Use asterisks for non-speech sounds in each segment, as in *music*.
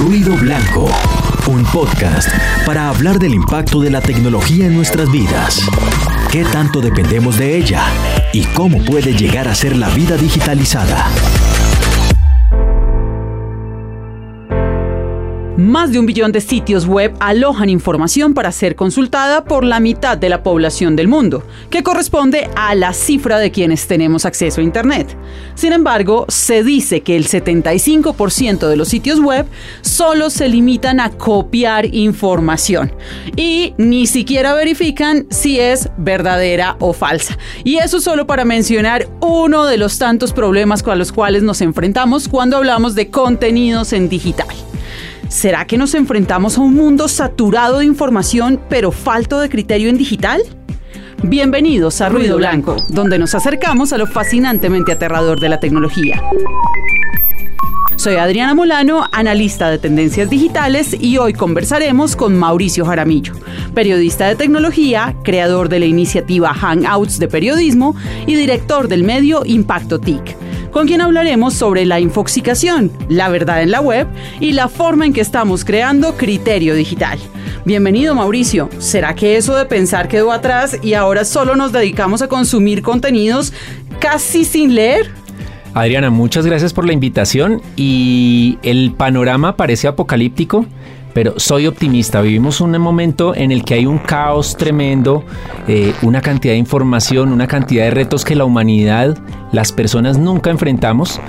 Ruido Blanco, un podcast para hablar del impacto de la tecnología en nuestras vidas. ¿Qué tanto dependemos de ella? ¿Y cómo puede llegar a ser la vida digitalizada? Más de un billón de sitios web alojan información para ser consultada por la mitad de la población del mundo, que corresponde a la cifra de quienes tenemos acceso a Internet. Sin embargo, se dice que el 75% de los sitios web solo se limitan a copiar información y ni siquiera verifican si es verdadera o falsa. Y eso solo para mencionar uno de los tantos problemas con los cuales nos enfrentamos cuando hablamos de contenidos en digital. ¿Será que nos enfrentamos a un mundo saturado de información pero falto de criterio en digital? Bienvenidos a Ruido Blanco, donde nos acercamos a lo fascinantemente aterrador de la tecnología. Soy Adriana Molano, analista de tendencias digitales y hoy conversaremos con Mauricio Jaramillo, periodista de tecnología, creador de la iniciativa Hangouts de Periodismo y director del medio Impacto TIC con quien hablaremos sobre la infoxicación, la verdad en la web y la forma en que estamos creando criterio digital. Bienvenido Mauricio. ¿Será que eso de pensar quedó atrás y ahora solo nos dedicamos a consumir contenidos casi sin leer? Adriana, muchas gracias por la invitación y el panorama parece apocalíptico pero soy optimista. Vivimos un momento en el que hay un caos tremendo, eh, una cantidad de información, una cantidad de retos que la humanidad, las personas nunca enfrentamos,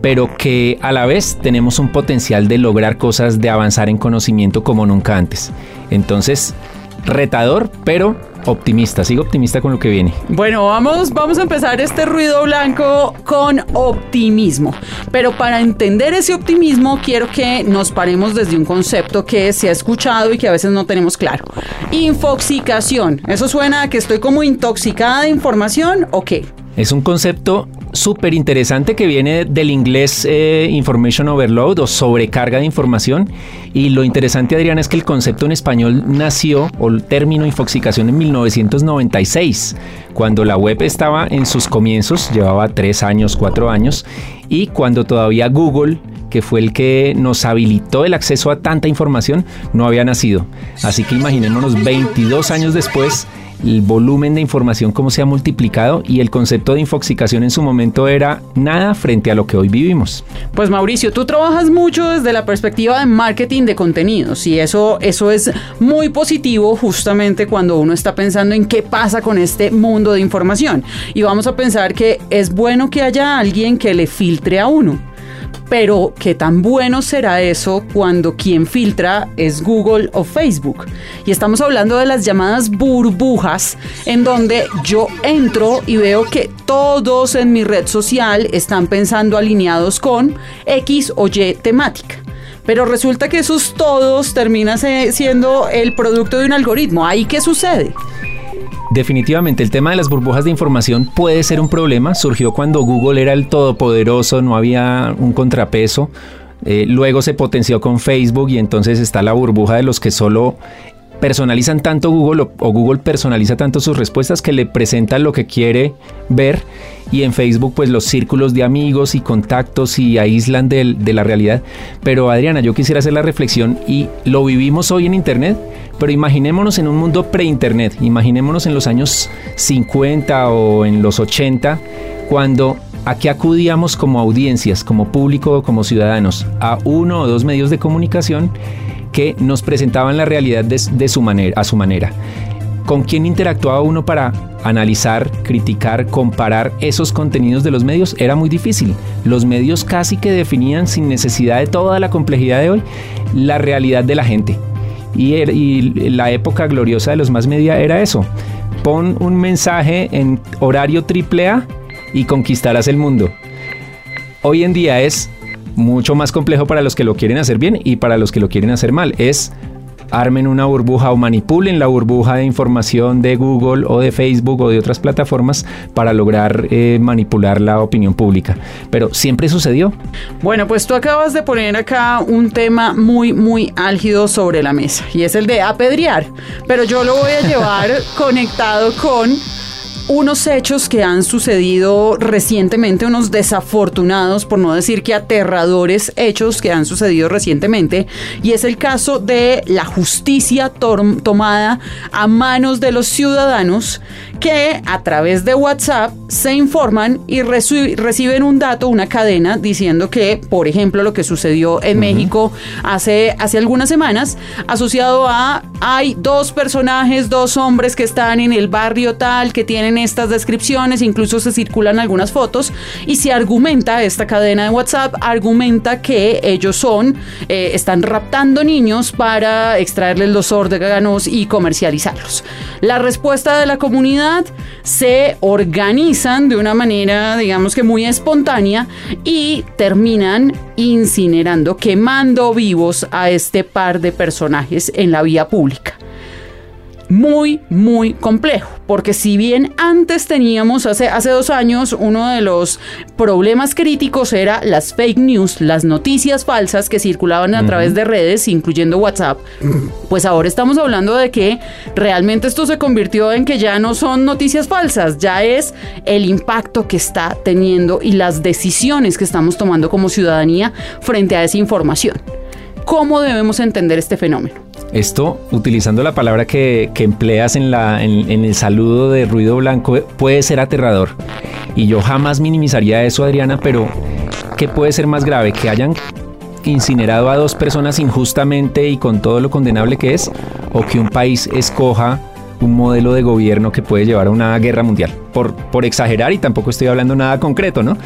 pero que a la vez tenemos un potencial de lograr cosas, de avanzar en conocimiento como nunca antes. Entonces, retador, pero optimista, sigo optimista con lo que viene. Bueno, vamos, vamos a empezar este ruido blanco con optimismo. Pero para entender ese optimismo, quiero que nos paremos desde un concepto que se ha escuchado y que a veces no tenemos claro. Infoxicación. ¿Eso suena a que estoy como intoxicada de información o qué? Es un concepto súper interesante que viene del inglés eh, Information Overload o sobrecarga de información. Y lo interesante, Adrián, es que el concepto en español nació, o el término infoxicación, en 1996, cuando la web estaba en sus comienzos, llevaba tres años, cuatro años, y cuando todavía Google que fue el que nos habilitó el acceso a tanta información, no había nacido. Así que imaginémonos 22 años después el volumen de información cómo se ha multiplicado y el concepto de infoxicación en su momento era nada frente a lo que hoy vivimos. Pues Mauricio, tú trabajas mucho desde la perspectiva de marketing de contenidos y eso, eso es muy positivo justamente cuando uno está pensando en qué pasa con este mundo de información. Y vamos a pensar que es bueno que haya alguien que le filtre a uno. Pero qué tan bueno será eso cuando quien filtra es Google o Facebook. Y estamos hablando de las llamadas burbujas, en donde yo entro y veo que todos en mi red social están pensando alineados con X o Y temática. Pero resulta que esos todos terminan siendo el producto de un algoritmo. ¿Ahí qué sucede? Definitivamente el tema de las burbujas de información puede ser un problema. Surgió cuando Google era el todopoderoso, no había un contrapeso. Eh, luego se potenció con Facebook y entonces está la burbuja de los que solo personalizan tanto Google o, Google personaliza tanto sus respuestas que le presenta lo que quiere ver y en Facebook pues los círculos de amigos y contactos y aíslan de la realidad. Pero Adriana, yo quisiera hacer la reflexión y lo vivimos hoy en Internet, pero imaginémonos en un mundo pre-Internet, imaginémonos en los años 50 o en los 80, cuando aquí acudíamos como audiencias, como público, como ciudadanos, a uno o dos medios de comunicación que nos presentaban la realidad de, su manera, a su manera. ¿Con quién interactuaba uno para analizar, criticar, comparar esos contenidos de los medios? Era muy difícil. Los medios casi que definían sin necesidad de toda la complejidad de hoy la realidad de la gente. Y, er, y la época gloriosa de los más media era eso. Pon un mensaje en horario triple A y conquistarás el mundo. Hoy en día es mucho más complejo para los que lo quieren hacer bien y para los que lo quieren hacer mal. Es armen una burbuja o manipulen la burbuja de información de Google o de Facebook o de otras plataformas para lograr eh, manipular la opinión pública. Pero siempre sucedió. Bueno, pues tú acabas de poner acá un tema muy, muy álgido sobre la mesa y es el de apedrear. Pero yo lo voy a llevar *laughs* conectado con unos hechos que han sucedido recientemente, unos desafortunados, por no decir que aterradores hechos que han sucedido recientemente, y es el caso de la justicia tomada a manos de los ciudadanos que a través de WhatsApp se informan y reciben un dato, una cadena, diciendo que, por ejemplo, lo que sucedió en México hace, hace algunas semanas, asociado a hay dos personajes, dos hombres que están en el barrio tal, que tienen estas descripciones, incluso se circulan algunas fotos, y se argumenta, esta cadena de WhatsApp argumenta que ellos son, eh, están raptando niños para extraerles los órganos y comercializarlos. La respuesta de la comunidad se organizan de una manera, digamos que muy espontánea, y terminan incinerando, quemando vivos a este par de personajes en la vía pública muy, muy complejo. Porque si bien antes teníamos, hace, hace dos años, uno de los problemas críticos era las fake news, las noticias falsas que circulaban a través de redes, incluyendo WhatsApp, pues ahora estamos hablando de que realmente esto se convirtió en que ya no son noticias falsas, ya es el impacto que está teniendo y las decisiones que estamos tomando como ciudadanía frente a esa información. ¿Cómo debemos entender este fenómeno? Esto, utilizando la palabra que, empleas en, la, en, el saludo de ruido blanco, puede ser aterrador. Y yo jamás minimizaría eso, Adriana, pero ¿qué puede ser más grave? ¿Que hayan incinerado a dos personas injustamente y con todo lo condenable que es? ¿O que un país escoja un modelo de gobierno que puede llevar a una guerra mundial. Por, por exagerar, y tampoco estoy hablando nada concreto, ¿no?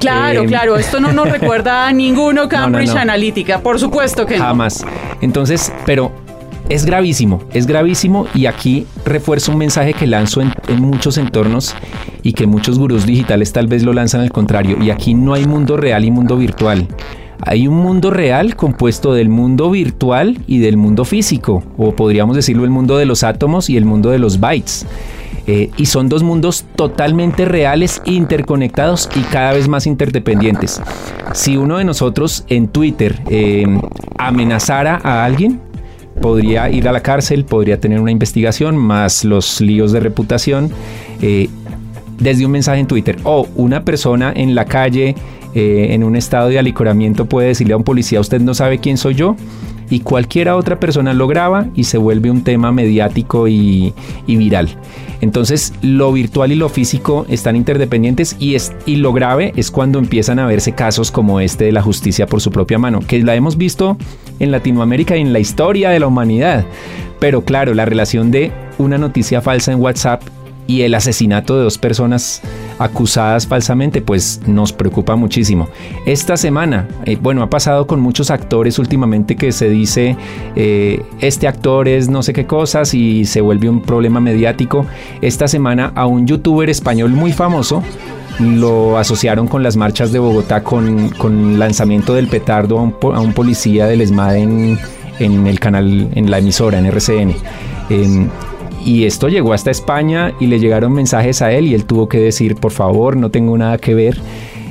Claro, eh, claro, esto no nos *laughs* recuerda a ninguno Cambridge Analytica, por supuesto que no. Jamás. Entonces, pero es gravísimo, es gravísimo y aquí refuerzo un mensaje que lanzo en, muchos entornos y que muchos gurús digitales tal vez lo lanzan al contrario. Y aquí no hay mundo real y mundo virtual. Hay un mundo real compuesto del mundo virtual y del mundo físico, o podríamos decirlo el mundo de los átomos y el mundo de los bytes. Eh, y son dos mundos totalmente reales, interconectados y cada vez más interdependientes. Si uno de nosotros en Twitter eh, amenazara a alguien, podría ir a la cárcel, podría tener una investigación, más los líos de reputación, eh, desde un mensaje en Twitter. O una persona en la calle, eh, en un estado de alicoramiento, puede decirle a un policía, usted no sabe quién soy yo, y cualquiera otra persona lo graba y se vuelve un tema mediático y, viral. Entonces lo virtual y lo físico están interdependientes y, es, y lo grave es cuando empiezan a verse casos como este de la justicia por su propia mano, que la hemos visto en Latinoamérica y en la historia de la humanidad. Pero claro, la relación de una noticia falsa en WhatsApp y el asesinato de dos personas acusadas falsamente, pues nos preocupa muchísimo. Esta semana, eh, bueno, ha pasado con muchos actores últimamente que se dice, eh, este actor es no sé qué cosas y se vuelve un problema mediático. Esta semana a un youtuber español muy famoso lo asociaron con las marchas de Bogotá con, con lanzamiento del petardo a un, policía del ESMAD en, en, el canal, en la emisora, en RCN. Em, y esto llegó hasta España y le llegaron mensajes a él y él tuvo que decir, por favor, no tengo nada que ver.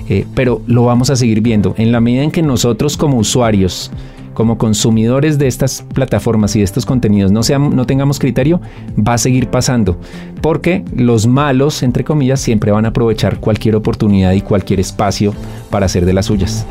Eh, pero lo vamos a seguir viendo. En la medida en que nosotros como usuarios, como consumidores de estas plataformas y de estos contenidos no, seamos, no tengamos criterio, va a seguir pasando. Porque los malos, entre comillas, siempre van a aprovechar cualquier oportunidad y cualquier espacio para hacer de las suyas.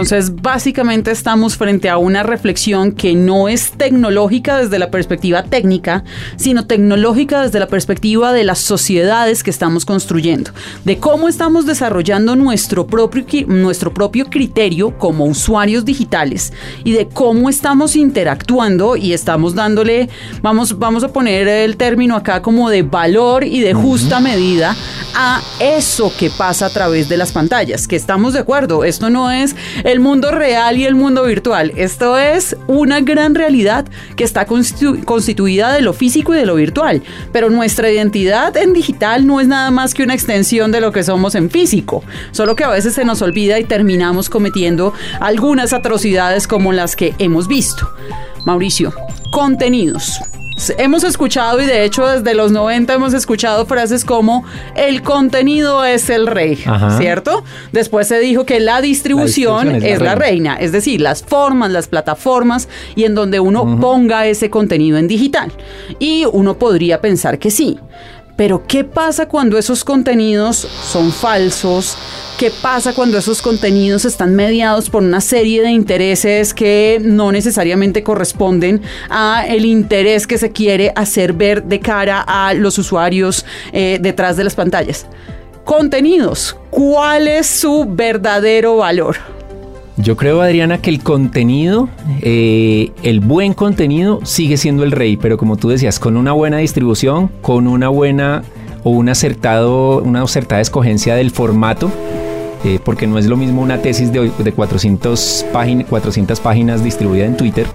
Entonces, básicamente estamos frente a una reflexión que no es tecnológica desde la perspectiva técnica, sino tecnológica desde la perspectiva de las sociedades que estamos construyendo, de cómo estamos desarrollando nuestro propio, nuestro propio criterio como usuarios digitales y de cómo estamos interactuando y estamos dándole, vamos, vamos a poner el término acá como de valor y de justa medida a eso que pasa a través de las pantallas, que estamos de acuerdo, esto no es el mundo real y el mundo virtual. Esto es una gran realidad que está constituida de lo físico y de lo virtual. Pero nuestra identidad en digital no es nada más que una extensión de lo que somos en físico. Solo que a veces se nos olvida y terminamos cometiendo algunas atrocidades como las que hemos visto. Mauricio, contenidos. Hemos escuchado y de hecho desde los 90 hemos escuchado frases como el contenido es el rey, ¿cierto? Después se dijo que la distribución, es, la, reina. es decir, las formas, las plataformas y en donde uno ponga ese contenido en digital. Y uno podría pensar que sí. Pero ¿qué pasa cuando esos contenidos son falsos? ¿Qué pasa cuando esos contenidos están mediados por una serie de intereses que no necesariamente corresponden a el interés que se quiere hacer ver de cara a los usuarios eh, detrás de las pantallas? Contenidos, ¿cuál es su verdadero valor? Yo creo, Adriana, que el contenido, eh, el buen contenido sigue siendo el rey, pero como tú decías, con una buena distribución, con una buena o un acertado, una acertada escogencia del formato, eh, porque no es lo mismo una tesis de, de 400, 400 páginas distribuida en Twitter,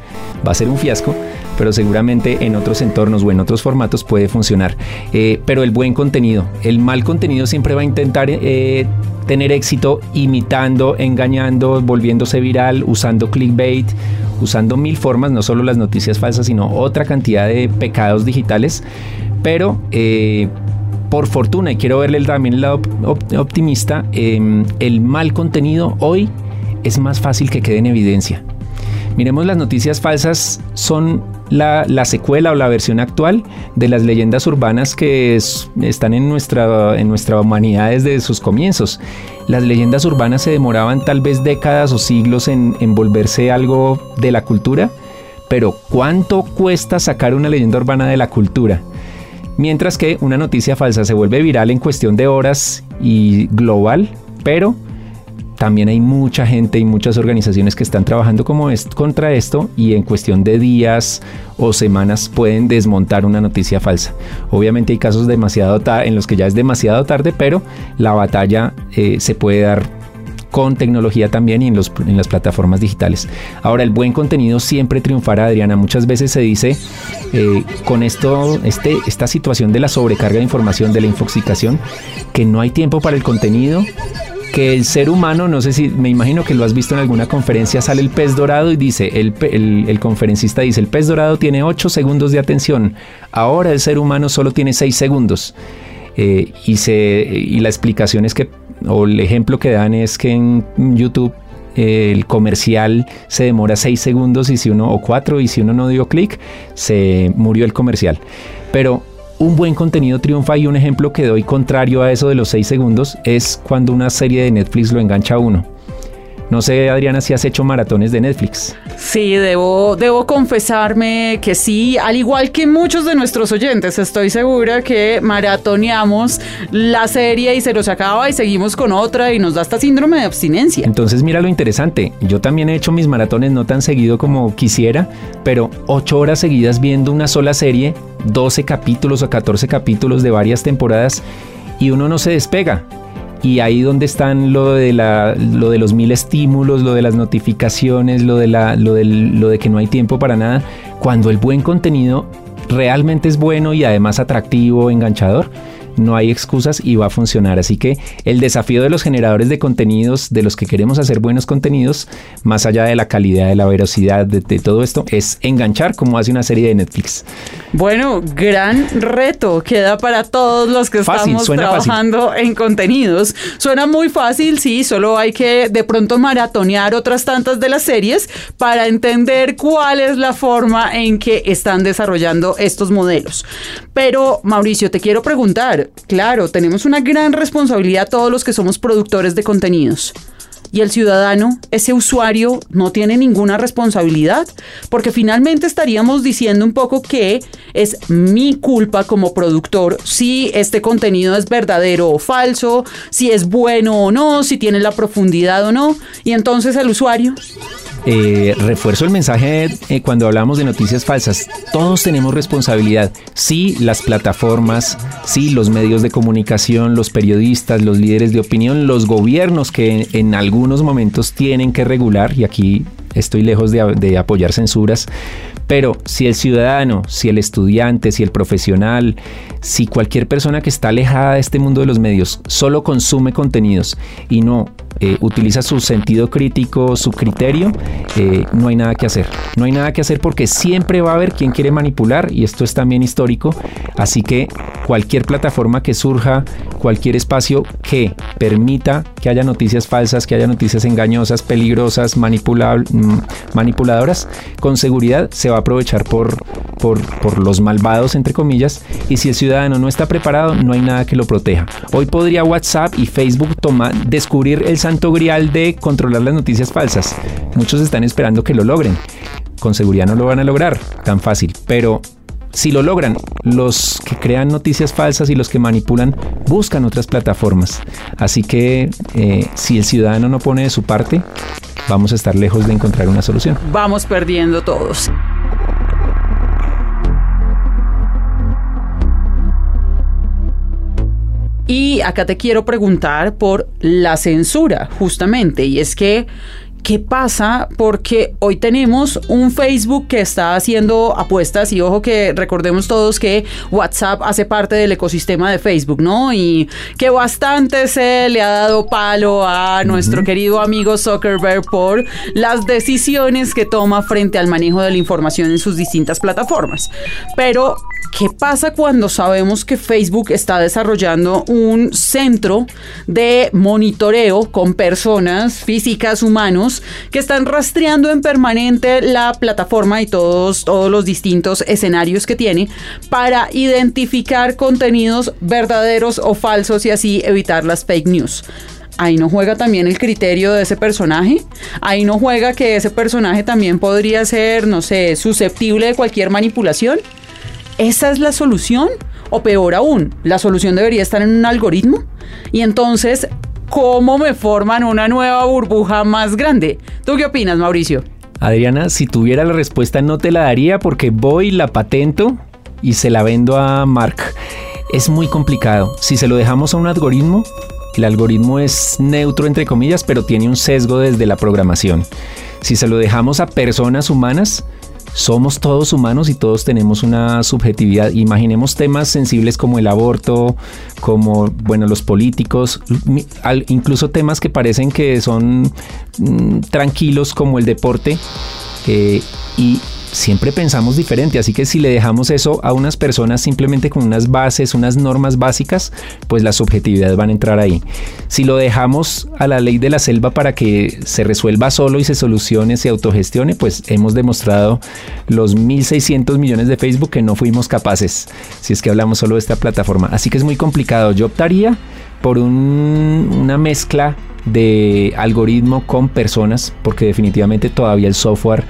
va a ser un fiasco, pero seguramente en otros entornos o en otros formatos puede funcionar. Eh, pero el buen contenido, el mal contenido siempre va a intentar eh, tener éxito imitando, engañando, volviéndose viral, usando clickbait, usando mil formas, no solo las noticias falsas, sino otra cantidad de pecados digitales. Pero por fortuna, y quiero verle también el lado optimista, em, el mal contenido hoy es más fácil que quede en evidencia. Miremos, las noticias falsas son la, secuela o la versión actual de las leyendas urbanas que están en nuestra, en nuestra humanidad desde sus comienzos. Las leyendas urbanas se demoraban tal vez décadas o siglos en, en volverse algo de la cultura, pero ¿cuánto cuesta sacar una leyenda urbana de la cultura? Mientras que una noticia falsa se vuelve viral en cuestión de horas y global, pero también hay mucha gente y muchas organizaciones que están trabajando como contra esto y en cuestión de días o semanas pueden desmontar una noticia falsa. Obviamente hay casos demasiado en los que ya es demasiado tarde, pero la batalla eh, se puede dar con tecnología también y en, los, en las plataformas digitales. Ahora, el buen contenido siempre triunfará, Adriana. Muchas veces se dice eh, con esto, este, esta situación de la sobrecarga de información, de la infoxicación, que no hay tiempo para el contenido que el ser humano, no sé si, me imagino que lo has visto en alguna conferencia, sale el pez dorado y dice, el, el, conferencista dice, el pez dorado tiene 8 segundos de atención, ahora el ser humano solo tiene 6 segundos. Eh, y, se, y la explicación es que o el ejemplo que dan es que en YouTube el comercial se demora 6 segundos y si uno o 4 y si uno no dio clic se murió el comercial. Pero un buen contenido triunfa y un ejemplo que doy contrario a eso de los 6 segundos es cuando una serie de Netflix lo engancha a uno. No sé, Adriana, si has hecho maratones de Netflix. Sí, debo, debo confesarme que sí, al igual que muchos de nuestros oyentes, estoy segura que maratoneamos la serie y se nos acaba y seguimos con otra y nos da hasta síndrome de abstinencia. Entonces mira lo interesante, yo también he hecho mis maratones no tan seguido como quisiera, pero ocho horas seguidas viendo una sola serie, 12 capítulos o 14 capítulos de varias temporadas y uno no se despega y ahí donde están lo de, la, lo de los mil estímulos, lo de las notificaciones, lo de, la, lo, lo de que no hay tiempo para nada, cuando el buen contenido realmente es bueno y además atractivo, enganchador, no hay excusas y va a funcionar. Así que el desafío de los generadores de contenidos, de los que queremos hacer buenos contenidos, más allá de la calidad, de la velocidad, de, todo esto, es enganchar como hace una serie de Netflix. Bueno, gran reto queda para todos los que estamos trabajando en contenidos. Suena muy fácil, sí, solo hay que de pronto maratonear otras tantas de las series para entender cuál es la forma en que están desarrollando estos modelos. Pero Mauricio, te quiero preguntar, claro, tenemos una gran responsabilidad todos los que somos productores de contenidos. Y el ciudadano, ese usuario, no tiene ninguna responsabilidad, porque finalmente estaríamos diciendo un poco que es mi culpa como productor si este contenido es verdadero o falso, si es bueno o no, si tiene la profundidad o no. Y entonces el usuario eh, refuerzo el mensaje eh, cuando hablamos de noticias falsas. Todos tenemos responsabilidad. Sí, las plataformas, sí, los medios de comunicación, los periodistas, los líderes de opinión, los gobiernos que en, algunos momentos tienen que regular, y aquí estoy lejos de, apoyar censuras, pero si el ciudadano, si el estudiante, si el profesional, si cualquier persona que está alejada de este mundo de los medios solo consume contenidos y no eh, utiliza su sentido crítico, su criterio, eh, no hay nada que hacer. No hay nada que hacer porque siempre va a haber quien quiere manipular y esto es también histórico. Así que cualquier plataforma que surja, cualquier espacio que permita que haya noticias falsas, que haya noticias engañosas, peligrosas, mm, manipuladoras, con seguridad se va a aprovechar por, por, los malvados, entre comillas, y si el ciudadano no está preparado, no hay nada que lo proteja. Hoy podría WhatsApp y Facebook tomar, descubrir el santo grial de controlar las noticias falsas. Muchos están esperando que lo logren. Con seguridad no lo van a lograr tan fácil, pero si lo logran, los que crean noticias falsas y los que manipulan buscan otras plataformas. Así que eh, si el ciudadano no pone de su parte, vamos a estar lejos de encontrar una solución. Vamos perdiendo todos. Y acá te quiero preguntar por la censura, justamente, y es que ¿Qué pasa? Porque hoy tenemos un Facebook que está haciendo apuestas y ojo que recordemos todos que WhatsApp hace parte del ecosistema de Facebook, ¿no? Y que bastante se le ha dado palo a nuestro querido amigo Zuckerberg por las decisiones que toma frente al manejo de la información en sus distintas plataformas. Pero ¿Qué pasa cuando sabemos que Facebook está desarrollando un centro de monitoreo con personas físicas, humanos, que están rastreando en permanente la plataforma y todos, todos los distintos escenarios que tiene para identificar contenidos verdaderos o falsos y así evitar las fake news? ahí no juega también el criterio de ese personaje, ahí no juega que ese personaje también podría ser, no sé, susceptible de cualquier manipulación. ¿Esa es la solución? O peor aún, la solución debería estar en un algoritmo. Y entonces, ¿cómo me forman una nueva burbuja más grande? ¿Tú qué opinas, Mauricio? Adriana, si tuviera la respuesta no te la daría porque voy, la patento y se la vendo a Mark. Es muy complicado. Si se lo dejamos a un algoritmo, el algoritmo es neutro entre comillas, pero tiene un sesgo desde la programación. Si se lo dejamos a personas humanas, somos todos humanos y todos tenemos una subjetividad. Imaginemos temas sensibles como el aborto, como, bueno, los políticos, incluso temas que parecen que son mm, tranquilos como el deporte. Eh, y siempre pensamos diferente, así que si le dejamos eso a unas personas simplemente con unas bases, unas normas básicas, pues las subjetividades van a entrar ahí. Si lo dejamos a la ley de la selva para que se resuelva solo y se solucione, se autogestione, pues hemos demostrado los 1.600 millones de Facebook que no fuimos capaces, si es que hablamos solo de esta plataforma. Así que es muy complicado. Yo optaría por una mezcla de algoritmo con personas, porque definitivamente todavía el software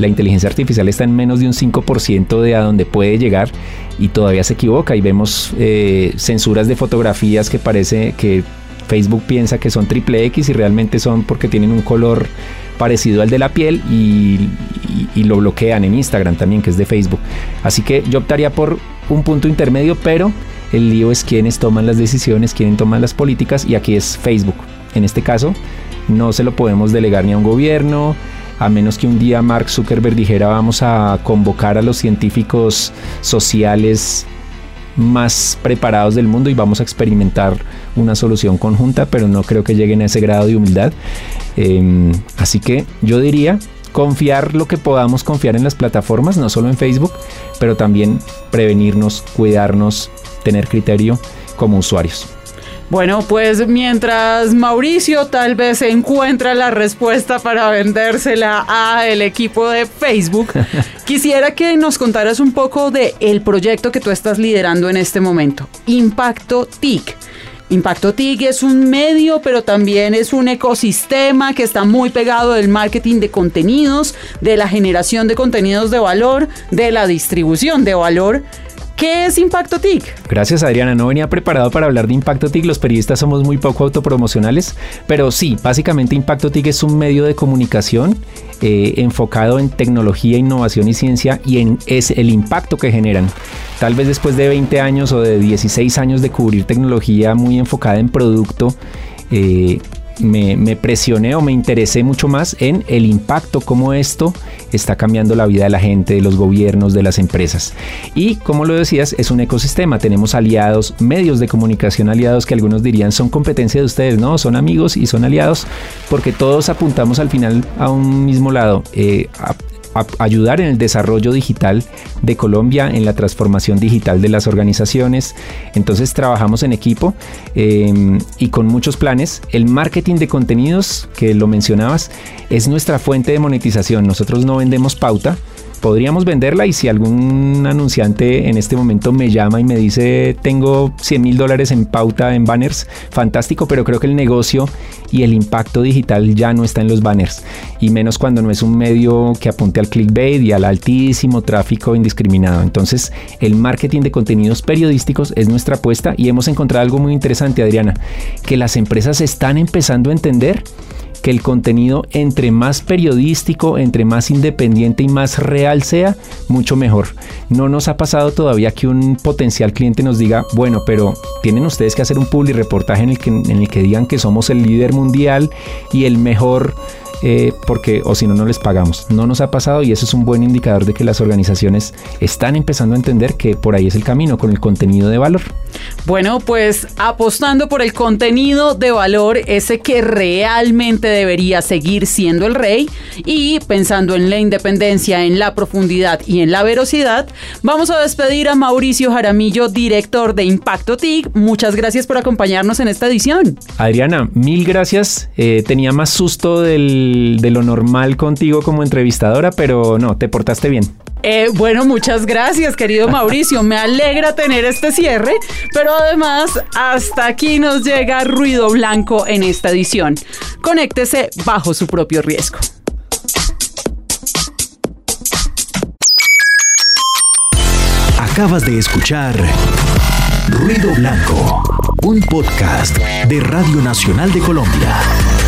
la inteligencia artificial está en menos de un 5% de a donde puede llegar y todavía se equivoca y vemos eh, censuras de fotografías que parece que Facebook piensa que son triple X y realmente son porque tienen un color parecido al de la piel y, lo bloquean en Instagram también, que es de Facebook. Así que yo optaría por un punto intermedio, pero el lío es quienes toman las decisiones, quienes toman las políticas y aquí es Facebook. En este caso, no se lo podemos delegar ni a un gobierno, a menos que un día Mark Zuckerberg dijera vamos a convocar a los científicos sociales más preparados del mundo y vamos a experimentar una solución conjunta, pero no creo que lleguen a ese grado de humildad. Em, así que yo diría confiar lo que podamos confiar en las plataformas, no solo en Facebook, pero también prevenirnos, cuidarnos, tener criterio como usuarios. Bueno, pues mientras Mauricio tal vez encuentra la respuesta para vendérsela a el equipo de Facebook, *laughs* quisiera que nos contaras un poco de el proyecto que tú estás liderando en este momento, Impacto TIC. Impacto TIC es un medio, pero también es un ecosistema que está muy pegado del marketing de contenidos, de la generación de contenidos de valor, de la distribución de valor ¿Qué es Impacto TIC? Gracias Adriana, no venía preparado para hablar de Impacto TIC, los periodistas somos muy poco autopromocionales, pero sí, básicamente Impacto TIC es un medio de comunicación eh, enfocado en tecnología, innovación y ciencia y en es el impacto que generan. Tal vez después de 20 años o de 16 años de cubrir tecnología muy enfocada en producto, eh, me, me, presioné o me interesé mucho más en el impacto, cómo esto está cambiando la vida de la gente, de los gobiernos, de las empresas. Y como lo decías, es un ecosistema. Tenemos aliados, medios de comunicación aliados que algunos dirían son competencia de ustedes, no, son amigos y son aliados porque todos apuntamos al final a un mismo lado. Eh, ayudar en el desarrollo digital de Colombia, en la transformación digital de las organizaciones. Entonces trabajamos en equipo em, y con muchos planes. El marketing de contenidos, que lo mencionabas, es nuestra fuente de monetización. Nosotros no vendemos pauta, podríamos venderla y si algún anunciante en este momento me llama y me dice tengo 100 mil dólares en pauta en banners, fantástico, pero creo que el negocio y el impacto digital ya no está en los banners y menos cuando no es un medio que apunte al clickbait y al altísimo tráfico indiscriminado. Entonces el marketing de contenidos periodísticos es nuestra apuesta y hemos encontrado algo muy interesante Adriana, que las empresas están empezando a entender que el contenido entre más periodístico, entre más independiente y más real sea, mucho mejor. No nos ha pasado todavía que un potencial cliente nos diga, bueno, pero tienen ustedes que hacer un public reportaje en el que, en el que digan que somos el líder mundial y el mejor eh, porque o si no, no les pagamos. No nos ha pasado y eso es un buen indicador de que las organizaciones están empezando a entender que por ahí es el camino con el contenido de valor. Bueno, pues apostando por el contenido de valor, ese que realmente debería seguir siendo el rey y pensando en la independencia, en la profundidad y en la velocidad, vamos a despedir a Mauricio Jaramillo, director de Impacto TIC. Muchas gracias por acompañarnos en esta edición. Adriana, mil gracias. Eh, tenía más susto del de lo normal contigo como entrevistadora, pero no, te portaste bien. Eh, bueno, muchas gracias, querido Mauricio. Me alegra tener este cierre, pero además hasta aquí nos llega ruido blanco en esta edición. Conéctese bajo su propio riesgo. Acabas de escuchar Ruido Blanco, un podcast de Radio Nacional de Colombia.